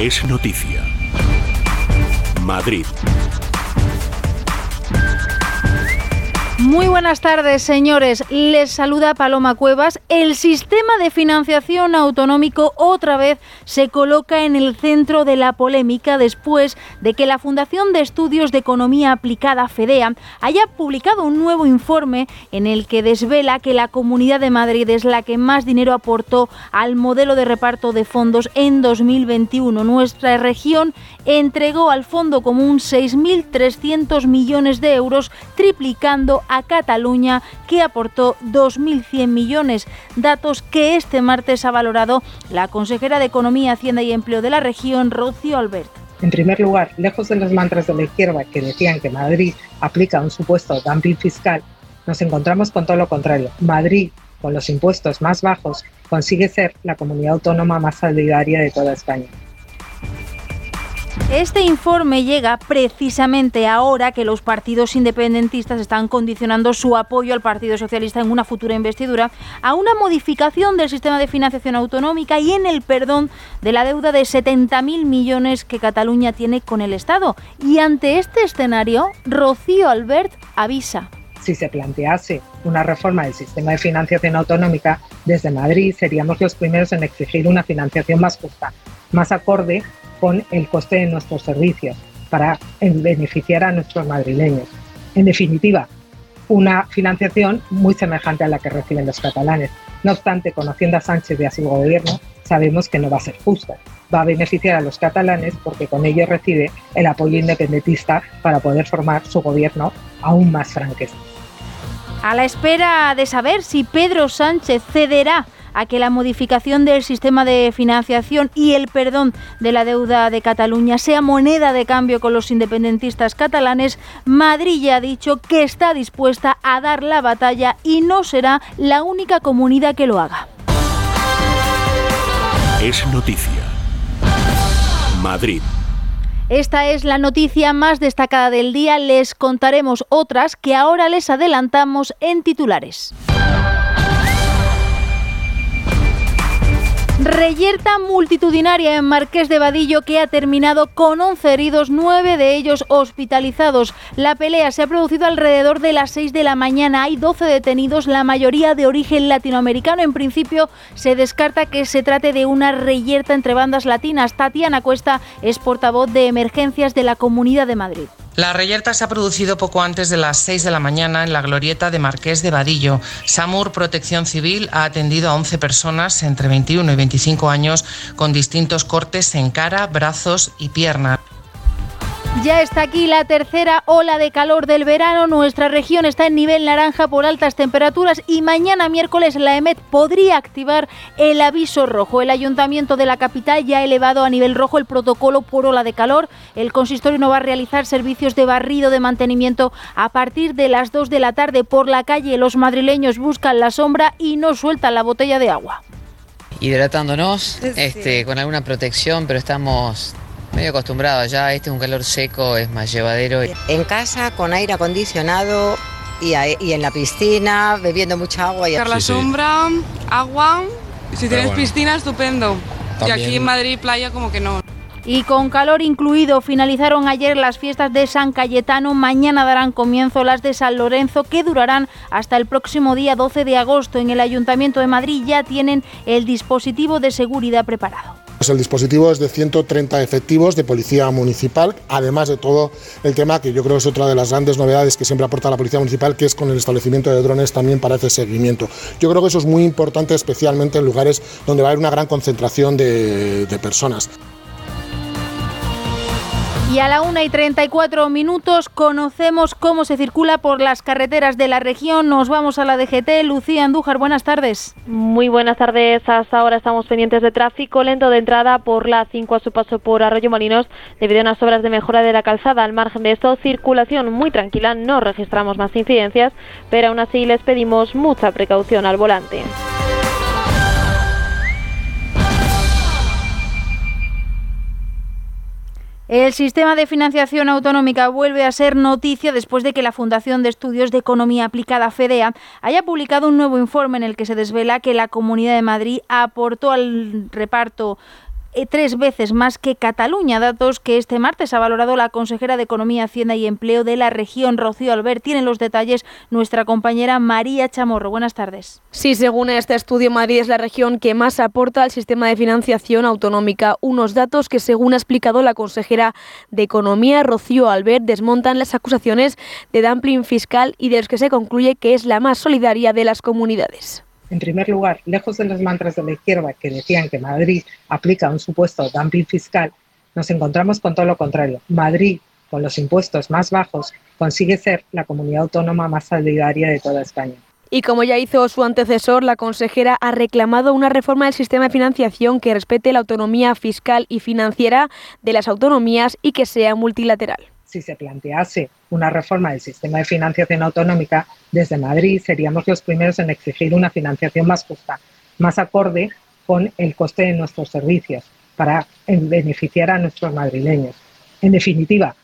Es noticia. Madrid. Muy buenas tardes, señores. Les saluda Paloma Cuevas. El sistema de financiación autonómico otra vez se coloca en el centro de la polémica después de que la Fundación de Estudios de Economía Aplicada, FEDEA, haya publicado un nuevo informe en el que desvela que la Comunidad de Madrid es la que más dinero aportó al modelo de reparto de fondos en 2021. Nuestra región entregó al Fondo Común 6.300 millones de euros, triplicando a Cataluña, que aportó 2.100 millones, datos que este martes ha valorado la consejera de Economía, Hacienda y Empleo de la región, Rocío Albert. En primer lugar, lejos de los mantras de la izquierda que decían que Madrid aplica un supuesto dumping fiscal, nos encontramos con todo lo contrario. Madrid, con los impuestos más bajos, consigue ser la comunidad autónoma más solidaria de toda España. Este informe llega precisamente ahora que los partidos independentistas están condicionando su apoyo al Partido Socialista en una futura investidura a una modificación del sistema de financiación autonómica y en el perdón de la deuda de 70.000 millones que Cataluña tiene con el Estado. Y ante este escenario, Rocío Albert avisa si se plantease una reforma del sistema de financiación autonómica, desde Madrid seríamos los primeros en exigir una financiación más justa, más acorde con el coste de nuestros servicios para beneficiar a nuestros madrileños. En definitiva, una financiación muy semejante a la que reciben los catalanes. No obstante, conociendo a Sánchez y a su gobierno, sabemos que no va a ser justa. Va a beneficiar a los catalanes porque con ello recibe el apoyo independentista para poder formar su gobierno aún más franqueza. A la espera de saber si Pedro Sánchez cederá a que la modificación del sistema de financiación y el perdón de la deuda de Cataluña sea moneda de cambio con los independentistas catalanes, Madrid ya ha dicho que está dispuesta a dar la batalla y no será la única comunidad que lo haga. Es noticia. Madrid. Esta es la noticia más destacada del día. Les contaremos otras que ahora les adelantamos en titulares. Reyerta multitudinaria en Marqués de Vadillo que ha terminado con 11 heridos, 9 de ellos hospitalizados. La pelea se ha producido alrededor de las 6 de la mañana. Hay 12 detenidos, la mayoría de origen latinoamericano. En principio se descarta que se trate de una reyerta entre bandas latinas. Tatiana Cuesta es portavoz de emergencias de la Comunidad de Madrid. La reyerta se ha producido poco antes de las 6 de la mañana en la glorieta de Marqués de Vadillo. SAMUR Protección Civil ha atendido a 11 personas entre 21 y 25 años con distintos cortes en cara, brazos y piernas. Ya está aquí la tercera ola de calor del verano. Nuestra región está en nivel naranja por altas temperaturas y mañana miércoles la EMET podría activar el aviso rojo. El ayuntamiento de la capital ya ha elevado a nivel rojo el protocolo por ola de calor. El consistorio no va a realizar servicios de barrido de mantenimiento a partir de las 2 de la tarde por la calle. Los madrileños buscan la sombra y no sueltan la botella de agua. Hidratándonos, este, con alguna protección, pero estamos medio acostumbrado ya, este es un calor seco, es más llevadero. En casa, con aire acondicionado y, en la piscina, bebiendo mucha agua. Y... la sombra, agua, si tienes piscina, estupendo. Y aquí en Madrid, playa, como que no. Y con calor incluido, finalizaron ayer las fiestas de San Cayetano. Mañana darán comienzo las de San Lorenzo, que durarán hasta el próximo día 12 de agosto. En el Ayuntamiento de Madrid ya tienen el dispositivo de seguridad preparado. Pues el dispositivo es de 130 efectivos de policía municipal, además de todo el tema que yo creo es otra de las grandes novedades que siempre aporta la policía municipal, que es con el establecimiento de drones también para ese seguimiento. Yo creo que eso es muy importante, especialmente en lugares donde va a haber una gran concentración de, de personas. Y a la 1 y 34 minutos conocemos cómo se circula por las carreteras de la región. Nos vamos a la DGT. Lucía Andújar, buenas tardes. Muy buenas tardes. Hasta ahora estamos pendientes de tráfico lento de entrada por la 5 a su paso por Arroyo Molinos debido a unas obras de mejora de la calzada. Al margen de esto, circulación muy tranquila. No registramos más incidencias, pero aún así les pedimos mucha precaución al volante. El sistema de financiación autonómica vuelve a ser noticia después de que la Fundación de Estudios de Economía Aplicada FEDEA haya publicado un nuevo informe en el que se desvela que la Comunidad de Madrid aportó al reparto tres veces más que Cataluña, datos que este martes ha valorado la consejera de Economía, Hacienda y Empleo de la región, Rocío Albert. Tienen los detalles nuestra compañera María Chamorro. Buenas tardes. Sí, según este estudio, Madrid es la región que más aporta al sistema de financiación autonómica. Unos datos que, según ha explicado la consejera de Economía, Rocío Albert, desmontan las acusaciones de dumping fiscal y de los que se concluye que es la más solidaria de las comunidades. En primer lugar, lejos de los mantras de la izquierda que decían que Madrid aplica un supuesto dumping fiscal, nos encontramos con todo lo contrario. Madrid, con los impuestos más bajos, consigue ser la comunidad autónoma más solidaria de toda España. Y como ya hizo su antecesor, la consejera ha reclamado una reforma del sistema de financiación que respete la autonomía fiscal y financiera de las autonomías y que sea multilateral si se plantease una reforma del sistema de financiación autonómica, desde Madrid seríamos los primeros en exigir una financiación más justa, más acorde con el coste de nuestros servicios, para beneficiar a nuestros madrileños. En definitiva,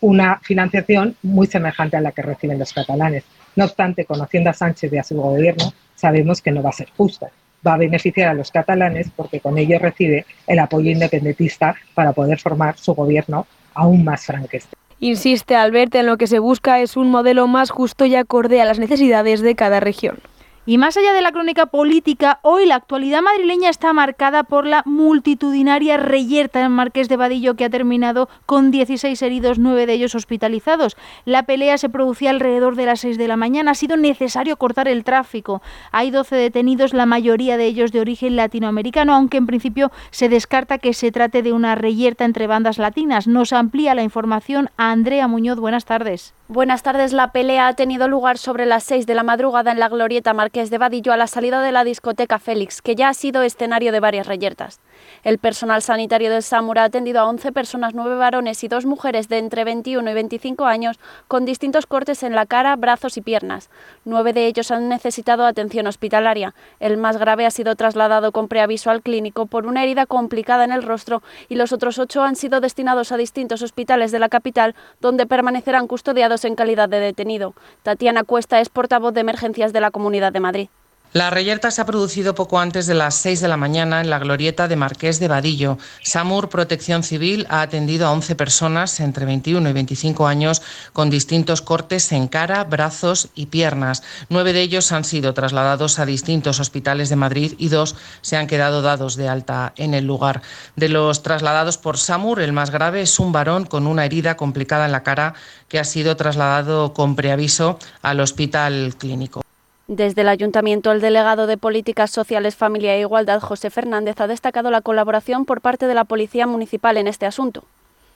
una financiación muy semejante a la que reciben los catalanes. No obstante, conociendo a Sánchez y a su gobierno, sabemos que no va a ser justa. Va a beneficiar a los catalanes porque con ello recibe el apoyo independentista para poder formar su gobierno aún más franqueste. Insiste Albert en lo que se busca es un modelo más justo y acorde a las necesidades de cada región. Y más allá de la crónica política, hoy la actualidad madrileña está marcada por la multitudinaria reyerta en Marqués de Vadillo que ha terminado con 16 heridos, 9 de ellos hospitalizados. La pelea se producía alrededor de las 6 de la mañana. Ha sido necesario cortar el tráfico. Hay 12 detenidos, la mayoría de ellos de origen latinoamericano, aunque en principio se descarta que se trate de una reyerta entre bandas latinas. Nos amplía la información Andrea Muñoz. Buenas tardes. Buenas tardes. La pelea ha tenido lugar sobre las 6 de la madrugada en la glorieta Marqués de Vadillo a la salida de la discoteca Félix, que ya ha sido escenario de varias reyertas. El personal sanitario del SAMUR ha atendido a 11 personas, 9 varones y 2 mujeres de entre 21 y 25 años con distintos cortes en la cara, brazos y piernas. Nueve de ellos han necesitado atención hospitalaria. El más grave ha sido trasladado con preaviso al clínico por una herida complicada en el rostro y los otros ocho han sido destinados a distintos hospitales de la capital donde permanecerán custodiados en calidad de detenido. Tatiana Cuesta es portavoz de emergencias de la Comunidad de Madrid. La reyerta se ha producido poco antes de las 6 de la mañana en la glorieta de Marqués de Vadillo. SAMUR Protección Civil ha atendido a 11 personas entre 21 y 25 años con distintos cortes en cara, brazos y piernas. Nueve de ellos han sido trasladados a distintos hospitales de Madrid y dos se han quedado dados de alta en el lugar. De los trasladados por SAMUR, el más grave es un varón con una herida complicada en la cara que ha sido trasladado con preaviso al hospital clínico. Desde el Ayuntamiento, el delegado de Políticas Sociales, Familia e Igualdad, José Fernández, ha destacado la colaboración por parte de la Policía Municipal en este asunto.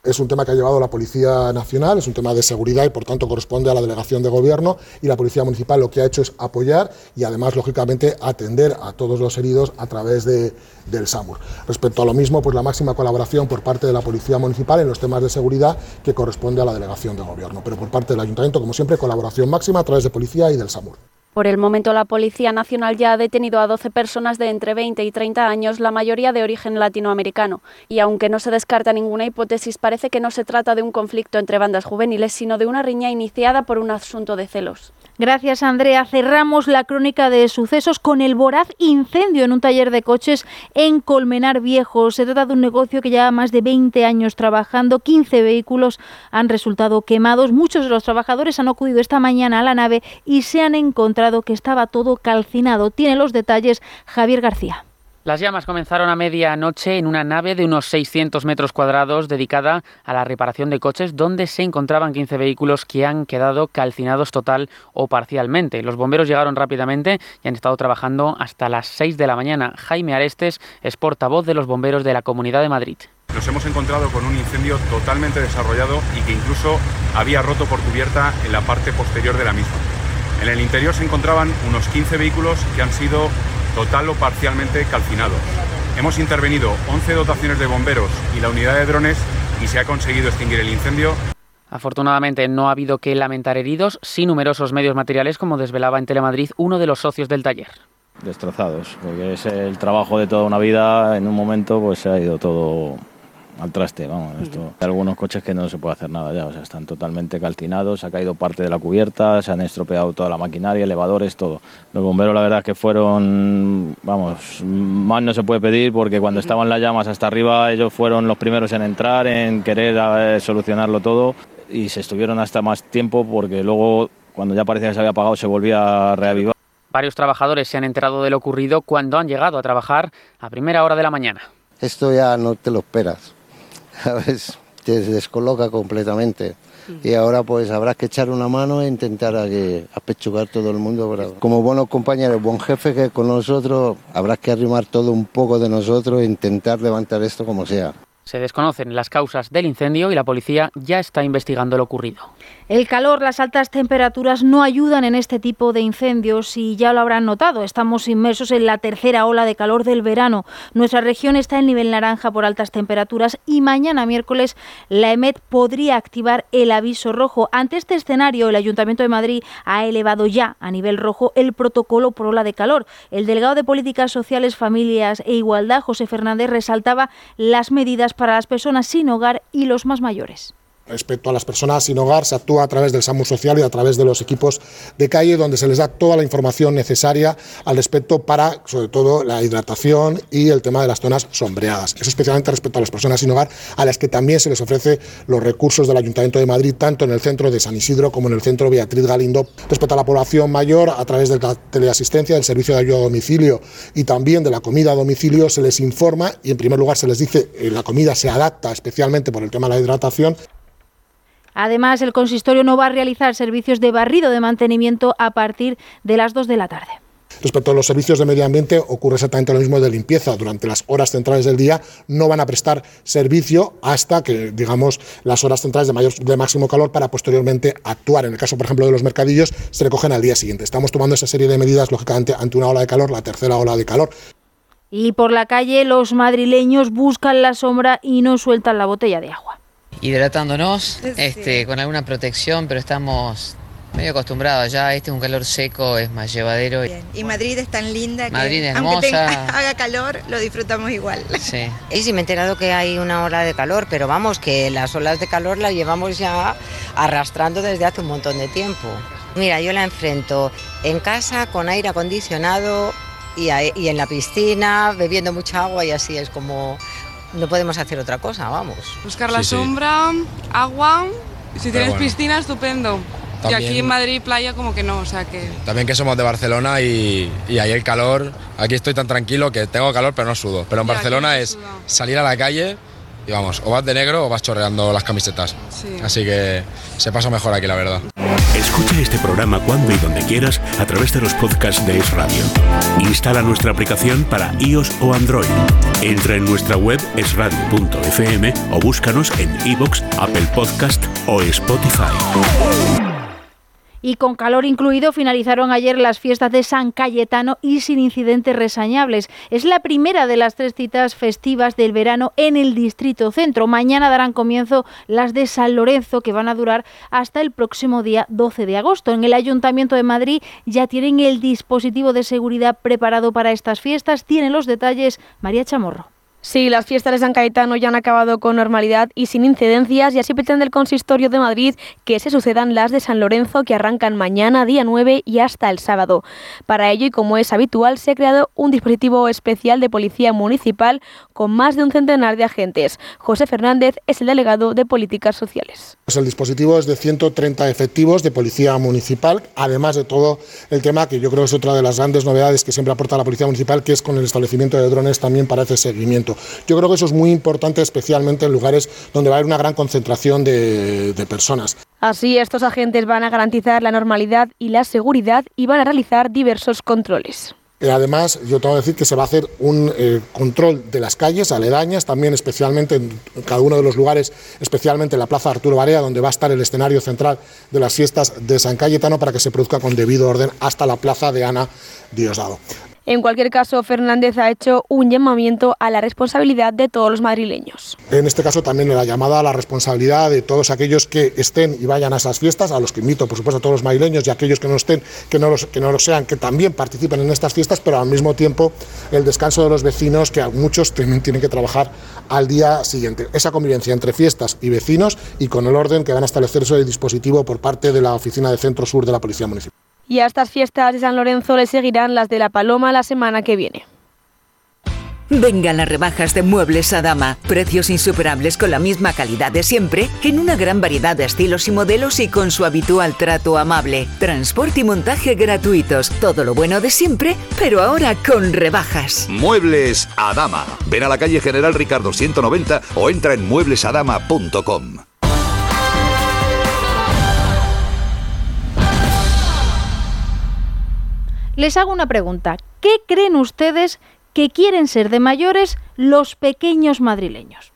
Es un tema que ha llevado la Policía Nacional, es un tema de seguridad y por tanto corresponde a la Delegación de Gobierno y la Policía Municipal lo que ha hecho es apoyar y además, lógicamente, atender a todos los heridos a través de, del SAMUR. Respecto a lo mismo, pues la máxima colaboración por parte de la Policía Municipal en los temas de seguridad que corresponde a la Delegación de Gobierno. Pero por parte del Ayuntamiento, como siempre, colaboración máxima a través de Policía y del SAMUR. Por el momento, la Policía Nacional ya ha detenido a 12 personas de entre 20 y 30 años, la mayoría de origen latinoamericano. Y aunque no se descarta ninguna hipótesis, parece que no se trata de un conflicto entre bandas juveniles, sino de una riña iniciada por un asunto de celos. Gracias, Andrea. Cerramos la crónica de sucesos con el voraz incendio en un taller de coches en Colmenar Viejo. Se trata de un negocio que lleva más de 20 años trabajando. 15 vehículos han resultado quemados. Muchos de los trabajadores han acudido esta mañana a la nave y se han encontrado que estaba todo calcinado. Tiene los detalles Javier García. Las llamas comenzaron a medianoche en una nave de unos 600 metros cuadrados dedicada a la reparación de coches, donde se encontraban 15 vehículos que han quedado calcinados total o parcialmente. Los bomberos llegaron rápidamente y han estado trabajando hasta las 6 de la mañana. Jaime Arestes es portavoz de los bomberos de la Comunidad de Madrid. Nos hemos encontrado con un incendio totalmente desarrollado y que incluso había roto por cubierta en la parte posterior de la misma. En el interior se encontraban unos 15 vehículos que han sido total o parcialmente calcinados. Hemos intervenido 11 dotaciones de bomberos y la unidad de drones y se ha conseguido extinguir el incendio. Afortunadamente no ha habido que lamentar heridos, sí numerosos medios materiales, como desvelaba en Telemadrid uno de los socios del taller. Destrozados, porque es el trabajo de toda una vida, en un momento pues se ha ido todo al traste, vamos, esto. Hay algunos coches que no se puede hacer nada ya, o sea, están totalmente calcinados, se ha caído parte de la cubierta, se han estropeado toda la maquinaria, elevadores, todo. Los bomberos la verdad es que fueron, vamos, más no se puede pedir porque cuando estaban las llamas hasta arriba ellos fueron los primeros en entrar, en querer solucionarlo todo y se estuvieron hasta más tiempo porque luego cuando ya parecía que se había apagado se volvía a reavivar. Varios trabajadores se han enterado de lo ocurrido cuando han llegado a trabajar a primera hora de la mañana. Esto ya no te lo esperas, ¿sabes? Te descoloca completamente. Y ahora pues habrá que echar una mano e intentar a que, apechugar todo el mundo. Como buenos compañeros, buen jefe que con nosotros, habrá que arrimar todo un poco de nosotros e intentar levantar esto como sea. Se desconocen las causas del incendio y la policía ya está investigando lo ocurrido. El calor, las altas temperaturas no ayudan en este tipo de incendios y ya lo habrán notado. Estamos inmersos en la tercera ola de calor del verano. Nuestra región está en nivel naranja por altas temperaturas y mañana miércoles la EMET podría activar el aviso rojo. Ante este escenario, el Ayuntamiento de Madrid ha elevado ya a nivel rojo el protocolo por ola de calor. El delegado de Políticas Sociales, Familias e Igualdad, José Fernández, resaltaba las medidas para las personas sin hogar y los más mayores. Respecto a las personas sin hogar, se actúa a través del SAMUR social y a través de los equipos de calle, donde se les da toda la información necesaria al respecto para, sobre todo, la hidratación y el tema de las zonas sombreadas. Eso especialmente respecto a las personas sin hogar, a las que también se les ofrece los recursos del Ayuntamiento de Madrid, tanto en el centro de San Isidro como en el centro Beatriz Galindo. Respecto a la población mayor, a través de la teleasistencia, del servicio de ayuda a domicilio y también de la comida a domicilio, se les informa y, en primer lugar, se les dice que la comida se adapta especialmente por el tema de la hidratación Además, el consistorio no va a realizar servicios de barrido de mantenimiento a partir de las 2 de la tarde. Respecto a los servicios de medio ambiente, ocurre exactamente lo mismo de limpieza. Durante las horas centrales del día no van a prestar servicio hasta que, digamos, las horas centrales de, mayor, de máximo calor para posteriormente actuar. En el caso, por ejemplo, de los mercadillos, se recogen al día siguiente. Estamos tomando esa serie de medidas, lógicamente, ante una ola de calor, la tercera ola de calor. Y por la calle, los madrileños buscan la sombra y no sueltan la botella de agua hidratándonos, este, con alguna protección, pero estamos medio acostumbrados ya. Este es un calor seco, es más llevadero. Y Madrid es tan linda Madrid que aunque haga calor, lo disfrutamos igual. Sí. Y sí me he enterado que hay una ola de calor, pero vamos, que las olas de calor las llevamos ya arrastrando desde hace un montón de tiempo. Mira, yo la enfrento en casa con aire acondicionado y, y en la piscina, bebiendo mucha agua y así es como no podemos hacer otra cosa, vamos. Buscar la sombra, agua, si tienes piscina, estupendo. Y aquí en Madrid, playa, como que no, o sea que... También que somos de Barcelona y, y ahí el calor, aquí estoy tan tranquilo que tengo calor pero no sudo. Pero en Barcelona es salir a la calle y vamos, o vas de negro o vas chorreando las camisetas. Así que se pasa mejor aquí, la verdad. Escucha este programa cuando y donde quieras a través de los podcasts de Es Radio. Instala nuestra aplicación para iOS o Android. Entra en nuestra web esradio.fm o búscanos en iBox, Apple Podcast o Spotify y con calor incluido finalizaron ayer las fiestas de San Cayetano y sin incidentes resañables. Es la primera de las tres citas festivas del verano en el Distrito Centro. Mañana darán comienzo las de San Lorenzo que van a durar hasta el próximo día 12 de agosto. En el Ayuntamiento de Madrid ya tienen el dispositivo de seguridad preparado para estas fiestas. Tienen los detalles María Chamorro. Sí, las fiestas de San Cayetano ya han acabado con normalidad y sin incidencias y así pretende el Consistorio de Madrid que se sucedan las de San Lorenzo que arrancan mañana, día 9 y hasta el sábado. Para ello y como es habitual, se ha creado un dispositivo especial de policía municipal con más de un centenar de agentes. José Fernández es el delegado de Políticas Sociales. Pues el dispositivo es de 130 efectivos de policía municipal, además de todo el tema que yo creo es otra de las grandes novedades que siempre aporta la policía municipal, que es con el establecimiento de drones también para ese seguimiento. Yo creo que eso es muy importante, especialmente en lugares donde va a haber una gran concentración de, personas. Así, estos agentes van a garantizar la normalidad y la seguridad y van a realizar diversos controles. Eh, además, yo tengo que decir que se va a hacer un eh, control de las calles aledañas, también especialmente en cada uno de los lugares, especialmente en la Plaza Arturo Barea, donde va a estar el escenario central de las fiestas de San Cayetano, para que se produzca con debido orden hasta la Plaza de Ana Diosdado. En cualquier caso, Fernández ha hecho un llamamiento a la responsabilidad de todos los madrileños. En este caso también la llamada a la responsabilidad de todos aquellos que estén y vayan a esas fiestas, a los que invito por supuesto a todos los madrileños y a aquellos que no estén, que no, los, que no lo sean, que también participen en estas fiestas, pero al mismo tiempo el descanso de los vecinos, que muchos también tienen que trabajar al día siguiente. Esa convivencia entre fiestas y vecinos y con el orden que van a establecer el dispositivo por parte de la Oficina de Centro Sur de la Policía Municipal. Y a estas fiestas de San Lorenzo le seguirán las de la Paloma la semana que viene. Vengan las rebajas de Muebles a Dama. Precios insuperables con la misma calidad de siempre, en una gran variedad de estilos y modelos y con su habitual trato amable. Transporte y montaje gratuitos. Todo lo bueno de siempre, pero ahora con rebajas. Muebles a Dama. Ven a la calle General Ricardo 190 o entra en mueblesadama.com. Les hago una pregunta. ¿Qué creen ustedes que quieren ser de mayores los pequeños madrileños.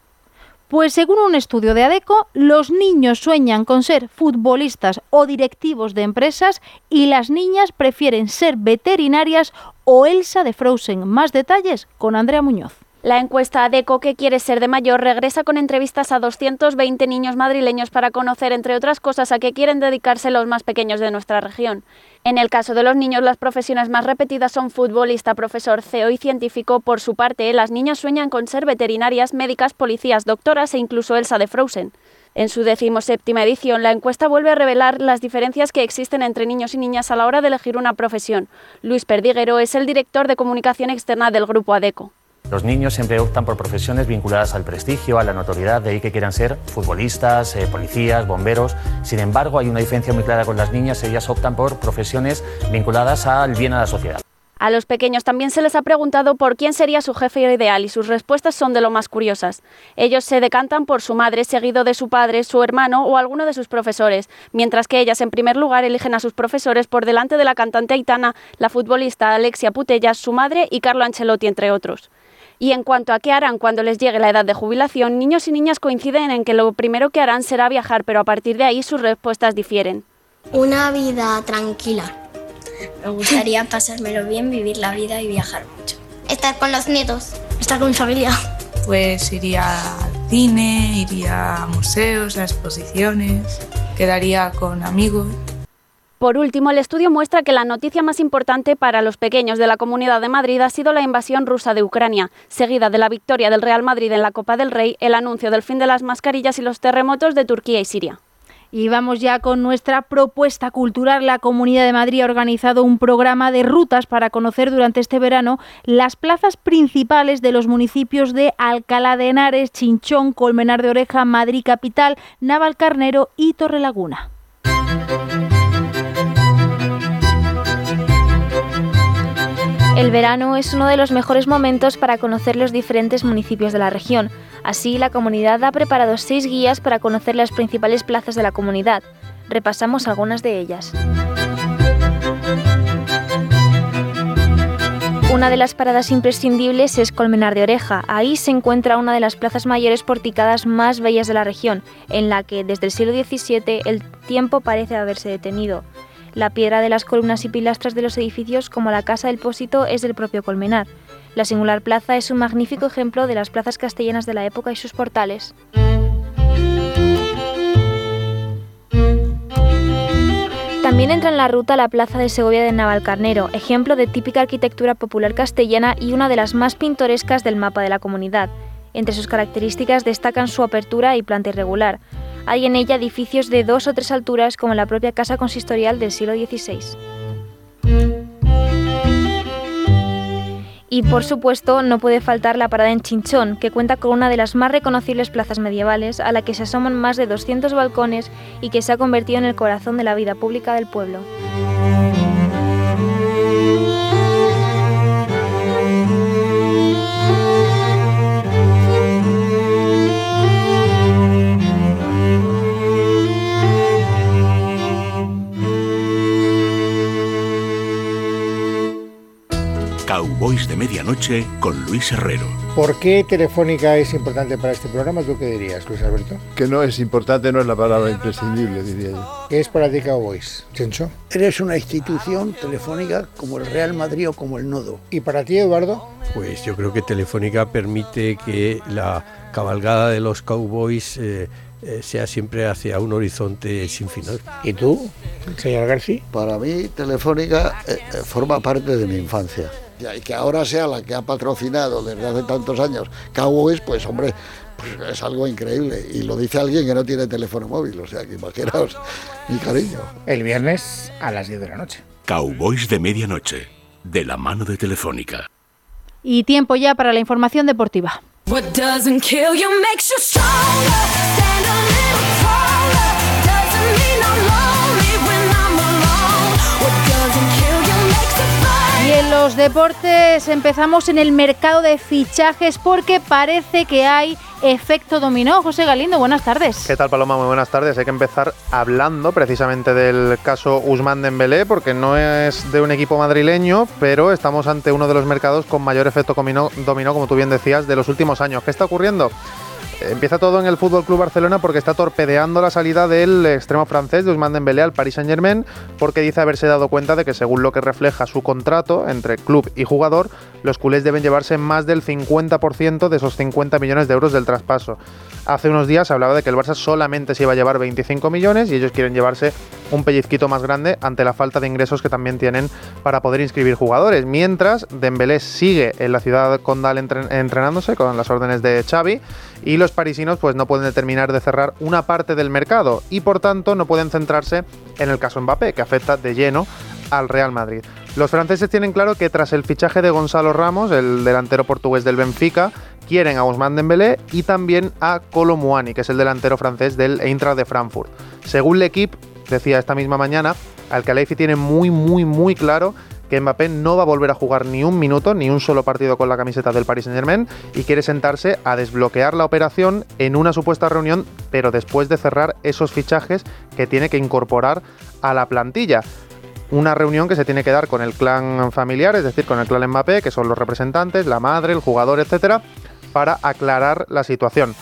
Pues según un estudio de ADECO, los niños sueñan con ser futbolistas o directivos de empresas y las niñas prefieren ser veterinarias o Elsa de Frozen. Más detalles con Andrea Muñoz. La encuesta ADECO que quiere ser de mayor regresa con entrevistas a 220 niños madrileños para conocer, entre otras cosas, a qué quieren dedicarse los más pequeños de nuestra región. En el caso de los niños, las profesiones más repetidas son futbolista, profesor, CEO y científico. Por su parte, las niñas sueñan con ser veterinarias, médicas, policías, doctoras e incluso Elsa de Frozen. En su decimoséptima edición, la encuesta vuelve a revelar las diferencias que existen entre niños y niñas a la hora de elegir una profesión. Luis Perdiguero es el director de comunicación externa del grupo ADECO. Los niños siempre optan por profesiones vinculadas al prestigio, a la notoriedad, de ahí que quieran ser futbolistas, eh, policías, bomberos. Sin embargo, hay una diferencia muy clara con las niñas, ellas optan por profesiones vinculadas al bien a la sociedad. A los pequeños también se les ha preguntado por quién sería su jefe ideal y sus respuestas son de lo más curiosas. Ellos se decantan por su madre, seguido de su padre, su hermano o alguno de sus profesores, mientras que ellas en primer lugar eligen a sus profesores por delante de la cantante Aitana, la futbolista Alexia Putellas, su madre y Carlo Ancelotti, entre otros. Y en cuanto a qué harán cuando les llegue la edad de jubilación, niños y niñas coinciden en que lo primero que harán será viajar, pero a partir de ahí sus respuestas difieren. Una vida tranquila. Me gustaría pasármelo bien, vivir la vida y viajar mucho. Estar con los nietos, estar con mi familia. Pues iría al cine, iría a museos, a exposiciones, quedaría con amigos. Por último, el estudio muestra que la noticia más importante para los pequeños de la Comunidad de Madrid ha sido la invasión rusa de Ucrania, seguida de la victoria del Real Madrid en la Copa del Rey, el anuncio del fin de las mascarillas y los terremotos de Turquía y Siria. Y vamos ya con nuestra propuesta cultural. La Comunidad de Madrid ha organizado un programa de rutas para conocer durante este verano las plazas principales de los municipios de Alcalá de Henares, Chinchón, Colmenar de Oreja, Madrid Capital, Navalcarnero y Torrelaguna. El verano es uno de los mejores momentos para conocer los diferentes municipios de la región. Así, la comunidad ha preparado seis guías para conocer las principales plazas de la comunidad. Repasamos algunas de ellas. Una de las paradas imprescindibles es Colmenar de Oreja. Ahí se encuentra una de las plazas mayores porticadas más bellas de la región, en la que desde el siglo XVII el tiempo parece haberse detenido. La piedra de las columnas y pilastras de los edificios, como la Casa del Pósito, es del propio Colmenar. La singular plaza es un magnífico ejemplo de las plazas castellanas de la época y sus portales. También entra en la ruta la Plaza de Segovia de Navalcarnero, ejemplo de típica arquitectura popular castellana y una de las más pintorescas del mapa de la comunidad. Entre sus características destacan su apertura y planta irregular. Hay en ella edificios de dos o tres alturas como la propia casa consistorial del siglo XVI. Y por supuesto no puede faltar la parada en Chinchón, que cuenta con una de las más reconocibles plazas medievales, a la que se asoman más de 200 balcones y que se ha convertido en el corazón de la vida pública del pueblo. Medianoche con Luis Herrero. ¿Por qué Telefónica es importante para este programa? ¿Tú qué dirías, Luis Alberto? Que no es importante, no es la palabra imprescindible, diría yo. ¿Qué es para ti Cowboys, Chencho? Eres una institución telefónica como el Real Madrid o como el Nodo. ¿Y para ti, Eduardo? Pues yo creo que Telefónica permite que la cabalgada de los Cowboys... Eh, eh, sea siempre hacia un horizonte sin final. ¿Y tú, señor García? Para mí, Telefónica eh, eh, forma parte de mi infancia. Y que ahora sea la que ha patrocinado desde hace tantos años Cowboys, pues hombre, pues es algo increíble. Y lo dice alguien que no tiene teléfono móvil, o sea que imaginaos mi cariño. El viernes a las 10 de la noche. Cowboys de medianoche, de la mano de Telefónica. Y tiempo ya para la información deportiva. What en los deportes empezamos en el mercado de fichajes porque parece que hay efecto dominó. José Galindo, buenas tardes. ¿Qué tal, Paloma? Muy buenas tardes. Hay que empezar hablando precisamente del caso Usman Dembélé, porque no es de un equipo madrileño, pero estamos ante uno de los mercados con mayor efecto dominó, como tú bien decías, de los últimos años. ¿Qué está ocurriendo? Empieza todo en el Fútbol Club Barcelona porque está torpedeando la salida del extremo francés de Ousmane Dembélé al Paris Saint-Germain porque dice haberse dado cuenta de que según lo que refleja su contrato entre club y jugador, los culés deben llevarse más del 50% de esos 50 millones de euros del traspaso. Hace unos días hablaba de que el Barça solamente se iba a llevar 25 millones y ellos quieren llevarse un pellizquito más grande ante la falta de ingresos que también tienen para poder inscribir jugadores. Mientras Dembélé sigue en la ciudad condal entrenándose con las órdenes de Xavi y los parisinos pues no pueden determinar de cerrar una parte del mercado y por tanto no pueden centrarse en el caso Mbappé que afecta de lleno al Real Madrid. Los franceses tienen claro que tras el fichaje de Gonzalo Ramos, el delantero portugués del Benfica, quieren a Ousmane Dembélé y también a Muani, que es el delantero francés del Eintracht de Frankfurt. Según L'Equipe, decía esta misma mañana, Al-Khalifi tiene muy muy muy claro que Mbappé no va a volver a jugar ni un minuto, ni un solo partido con la camiseta del Paris Saint-Germain y quiere sentarse a desbloquear la operación en una supuesta reunión, pero después de cerrar esos fichajes que tiene que incorporar a la plantilla una reunión que se tiene que dar con el clan familiar, es decir, con el clan Mbappé, que son los representantes, la madre, el jugador, etcétera, para aclarar la situación.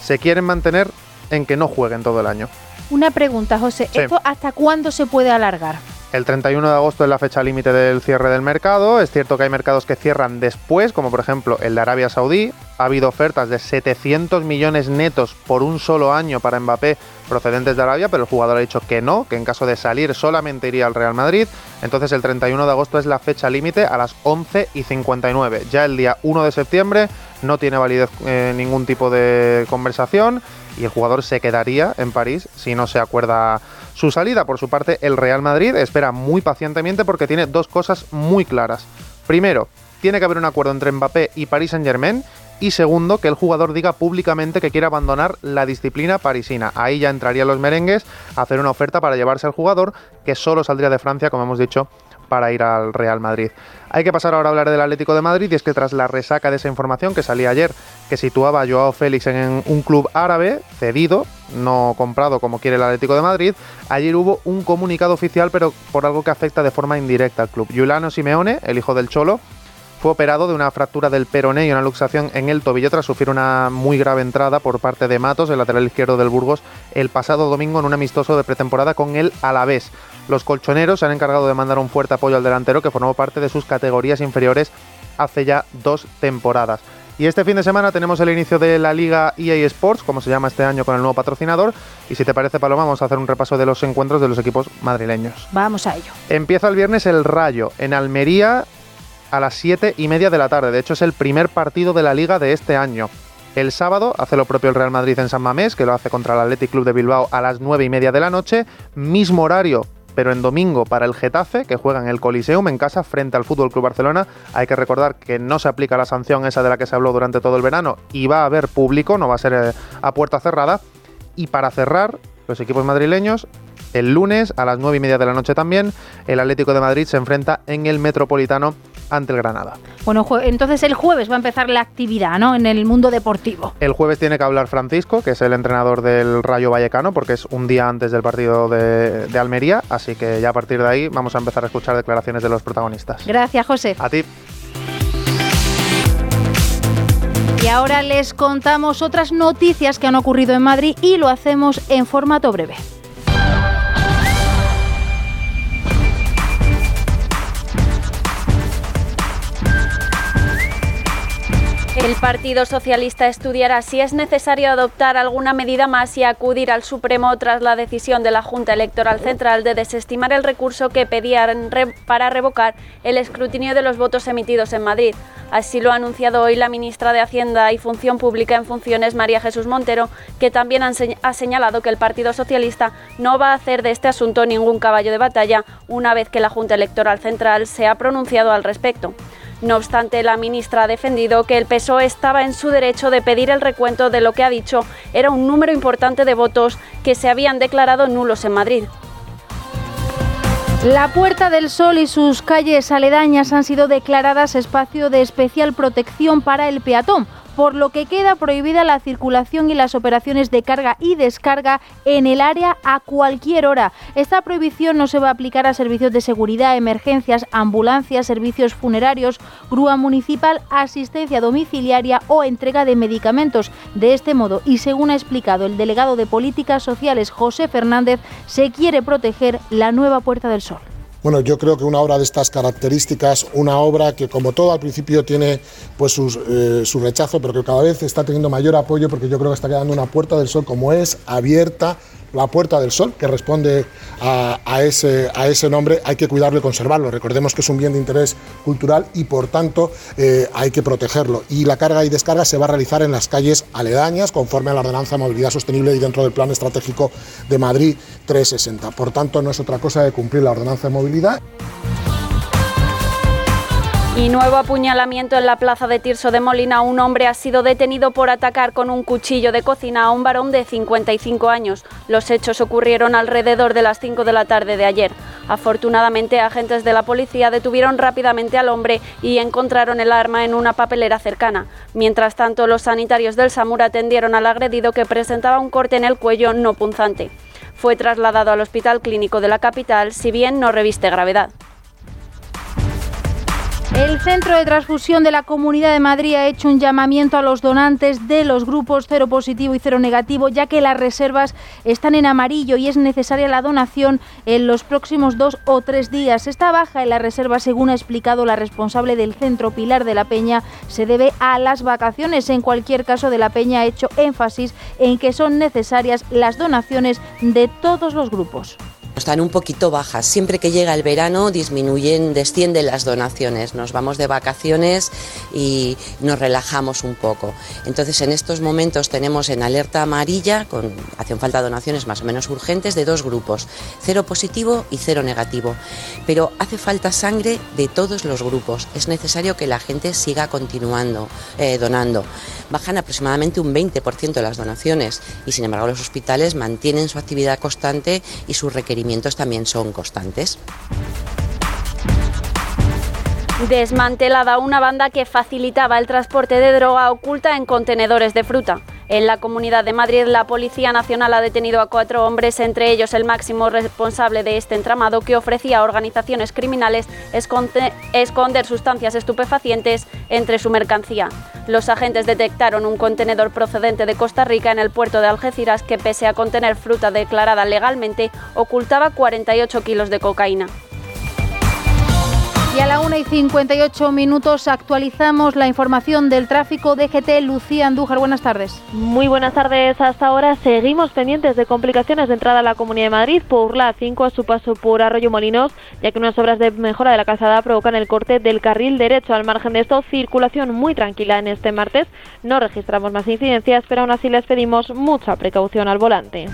Se quieren mantener en que no jueguen todo el año. Una pregunta, José, ¿esto hasta cuándo se puede alargar? El 31 de agosto es la fecha límite del cierre del mercado. Es cierto que hay mercados que cierran después, como por ejemplo el de Arabia Saudí. Ha habido ofertas de 700 millones netos por un solo año para Mbappé procedentes de Arabia, pero el jugador ha dicho que no, que en caso de salir solamente iría al Real Madrid. Entonces el 31 de agosto es la fecha límite a las 11 y 59. Ya el día 1 de septiembre no tiene validez eh, ningún tipo de conversación y el jugador se quedaría en París si no se acuerda su salida. Por su parte, el Real Madrid espera muy pacientemente porque tiene dos cosas muy claras. Primero, tiene que haber un acuerdo entre Mbappé y Paris Saint-Germain y segundo, que el jugador diga públicamente que quiere abandonar la disciplina parisina. Ahí ya entrarían los merengues a hacer una oferta para llevarse al jugador, que solo saldría de Francia, como hemos dicho, para ir al Real Madrid. Hay que pasar ahora a hablar del Atlético de Madrid y es que tras la resaca de esa información que salía ayer, que situaba a Joao Félix en un club árabe cedido, no comprado como quiere el Atlético de Madrid, ayer hubo un comunicado oficial pero por algo que afecta de forma indirecta al club. Giuliano Simeone, el hijo del Cholo, fue operado de una fractura del peroné y una luxación en el tobillo tras sufrir una muy grave entrada por parte de Matos, el lateral izquierdo del Burgos, el pasado domingo en un amistoso de pretemporada con el Alavés. Los colchoneros se han encargado de mandar un fuerte apoyo al delantero que formó parte de sus categorías inferiores hace ya dos temporadas. Y este fin de semana tenemos el inicio de la Liga EA Sports, como se llama este año con el nuevo patrocinador. Y si te parece, Paloma, vamos a hacer un repaso de los encuentros de los equipos madrileños. Vamos a ello. Empieza el viernes el Rayo en Almería a las 7 y media de la tarde. De hecho, es el primer partido de la liga de este año. El sábado hace lo propio el Real Madrid en San Mamés, que lo hace contra el Athletic Club de Bilbao a las 9 y media de la noche. Mismo horario, pero en domingo para el Getafe, que juega en el Coliseum en casa frente al Fútbol Club Barcelona. Hay que recordar que no se aplica la sanción esa de la que se habló durante todo el verano y va a haber público, no va a ser eh, a puerta cerrada. Y para cerrar, los equipos madrileños el lunes a las 9 y media de la noche también, el Atlético de Madrid se enfrenta en el Metropolitano ante el Granada. Bueno, entonces el jueves va a empezar la actividad, ¿no? En el mundo deportivo. El jueves tiene que hablar Francisco, que es el entrenador del Rayo Vallecano, porque es un día antes del partido de, de Almería, así que ya a partir de ahí vamos a empezar a escuchar declaraciones de los protagonistas. Gracias, José. A ti. Y ahora les contamos otras noticias que han ocurrido en Madrid y lo hacemos en formato breve. El Partido Socialista estudiará si es necesario adoptar alguna medida más y acudir al Supremo tras la decisión de la Junta Electoral Central de desestimar el recurso que pedían para revocar el escrutinio de los votos emitidos en Madrid. Así lo ha anunciado hoy la ministra de Hacienda y Función Pública en funciones, María Jesús Montero, que también ha señalado que el Partido Socialista no va a hacer de este asunto ningún caballo de batalla una vez que la Junta Electoral Central se ha pronunciado al respecto. No obstante, la ministra ha defendido que el PSOE estaba en su derecho de pedir el recuento de lo que ha dicho era un número importante de votos que se habían declarado nulos en Madrid. La Puerta del Sol y sus calles aledañas han sido declaradas espacio de especial protección para el peatón por lo que queda prohibida la circulación y las operaciones de carga y descarga en el área a cualquier hora. Esta prohibición no se va a aplicar a servicios de seguridad, emergencias, ambulancias, servicios funerarios, grúa municipal, asistencia domiciliaria o entrega de medicamentos. De este modo, y según ha explicado el delegado de Políticas Sociales José Fernández, se quiere proteger la nueva Puerta del Sol. Bueno, yo creo que una obra de estas características, una obra que como todo al principio tiene pues eh, su rechazo, pero que cada vez está teniendo mayor apoyo porque yo creo que está quedando una puerta del sol como es, abierta, la Puerta del Sol, que responde a, ese, a ese nombre, hay que cuidarlo y conservarlo. Recordemos que es un bien de interés cultural y por tanto eh, hay que protegerlo. Y la carga y descarga se va a realizar en las calles aledañas, conforme a la Ordenanza de Movilidad Sostenible y dentro del Plan Estratégico de Madrid 360. Por tanto, no es otra cosa que cumplir la Ordenanza de Movilidad. Y nuevo apuñalamiento en la plaza de Tirso de Molina. Un hombre ha sido detenido por atacar con un cuchillo de cocina a un varón de 55 años. Los hechos ocurrieron alrededor de las 5 de la tarde de ayer. Afortunadamente, agentes de la policía detuvieron rápidamente al hombre y encontraron el arma en una papelera cercana. Mientras tanto, los sanitarios del SAMUR atendieron al agredido que presentaba un corte en el cuello no punzante. Fue trasladado al Hospital Clínico de la capital, si bien no reviste gravedad. El Centro de Transfusión de la Comunidad de Madrid ha hecho un llamamiento a los donantes de los grupos cero positivo y cero negativo, ya que las reservas están en amarillo y es necesaria la donación en los próximos dos o tres días. Esta baja en la reserva, según ha explicado la responsable del centro Pilar de la Peña, se debe a las vacaciones. En cualquier caso, de la Peña ha hecho énfasis en que son necesarias las donaciones de todos los grupos están un poquito bajas. Siempre que llega el verano disminuyen, descienden las donaciones. Nos vamos de vacaciones y nos relajamos un poco. Entonces en estos momentos tenemos en alerta amarilla, con, hacen falta donaciones más o menos urgentes de dos grupos, cero positivo y cero negativo. Pero hace falta sangre de todos los grupos. Es necesario que la gente siga continuando eh, donando. Bajan aproximadamente un 20% de las donaciones y sin embargo los hospitales mantienen su actividad constante y sus también son constantes. Desmantelada una banda que facilitaba el transporte de droga oculta en contenedores de fruta. En la Comunidad de Madrid, la Policía Nacional ha detenido a cuatro hombres, entre ellos el máximo responsable de este entramado que ofrecía a organizaciones criminales esconder sustancias estupefacientes entre su mercancía. Los agentes detectaron un contenedor procedente de Costa Rica en el puerto de Algeciras que, pese a contener fruta declarada legalmente, ocultaba 48 kilos de cocaína. Y a la 1 y 58 minutos actualizamos la información del tráfico DGT. Lucía Andújar, buenas tardes. Muy buenas tardes. Hasta ahora seguimos pendientes de complicaciones de entrada a la Comunidad de Madrid por la 5 a su paso por Arroyo Molinos, ya que unas obras de mejora de la calzada provocan el corte del carril derecho. Al margen de esto, circulación muy tranquila en este martes. No registramos más incidencias, pero aún así les pedimos mucha precaución al volante.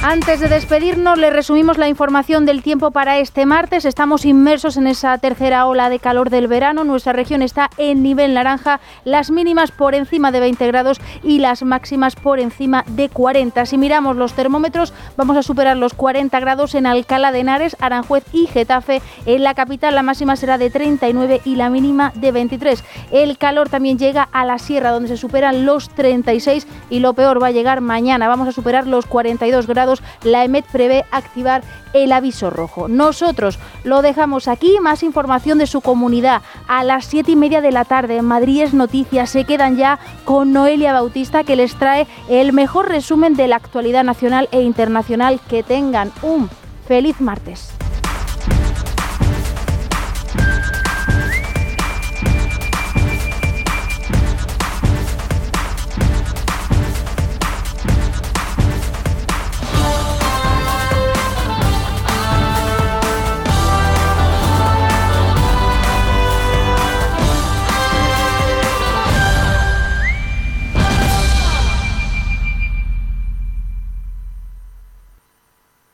Antes de despedirnos, le resumimos la información del tiempo para este martes. Estamos inmersos en esa tercera ola de calor del verano. Nuestra región está en nivel naranja, las mínimas por encima de 20 grados y las máximas por encima de 40. Si miramos los termómetros, vamos a superar los 40 grados en Alcalá de Henares, Aranjuez y Getafe. En la capital la máxima será de 39 y la mínima de 23. El calor también llega a la sierra, donde se superan los 36 y lo peor va a llegar mañana. Vamos a superar los 42 grados la EMET prevé activar el aviso rojo. Nosotros lo dejamos aquí. Más información de su comunidad a las siete y media de la tarde. En Madrid es Noticias. Se quedan ya con Noelia Bautista que les trae el mejor resumen de la actualidad nacional e internacional. Que tengan un feliz martes.